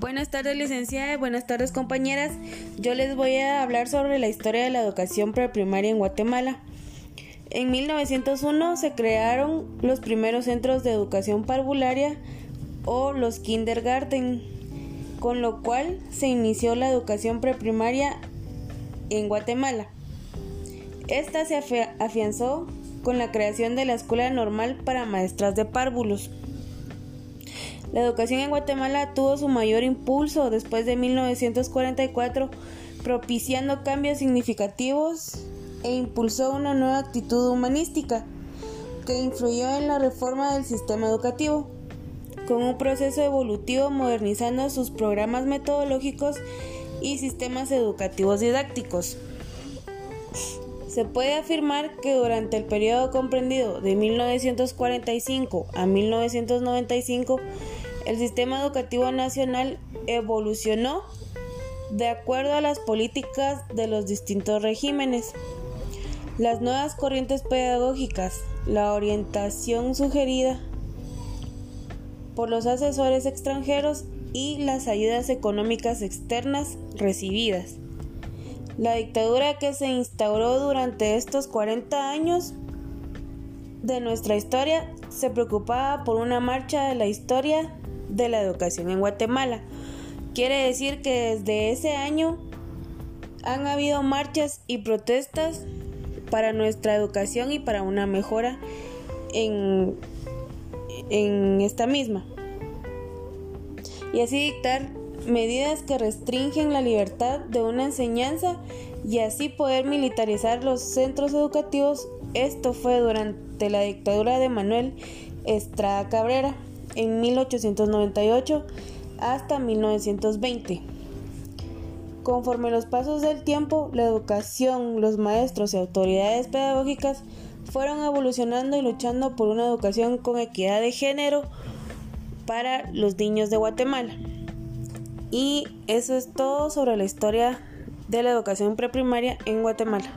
Buenas tardes, licenciada. Buenas tardes, compañeras. Yo les voy a hablar sobre la historia de la educación preprimaria en Guatemala. En 1901 se crearon los primeros centros de educación parvularia o los kindergarten, con lo cual se inició la educación preprimaria en Guatemala. Esta se afianzó con la creación de la Escuela Normal para Maestras de Párvulos. La educación en Guatemala tuvo su mayor impulso después de 1944, propiciando cambios significativos e impulsó una nueva actitud humanística que influyó en la reforma del sistema educativo, con un proceso evolutivo modernizando sus programas metodológicos y sistemas educativos didácticos. Se puede afirmar que durante el periodo comprendido de 1945 a 1995, el sistema educativo nacional evolucionó de acuerdo a las políticas de los distintos regímenes. Las nuevas corrientes pedagógicas, la orientación sugerida por los asesores extranjeros y las ayudas económicas externas recibidas. La dictadura que se instauró durante estos 40 años de nuestra historia se preocupaba por una marcha de la historia de la educación en Guatemala. Quiere decir que desde ese año han habido marchas y protestas para nuestra educación y para una mejora en, en esta misma. Y así dictar medidas que restringen la libertad de una enseñanza y así poder militarizar los centros educativos. Esto fue durante la dictadura de Manuel Estrada Cabrera en 1898 hasta 1920. Conforme los pasos del tiempo, la educación, los maestros y autoridades pedagógicas fueron evolucionando y luchando por una educación con equidad de género para los niños de Guatemala. Y eso es todo sobre la historia de la educación preprimaria en Guatemala.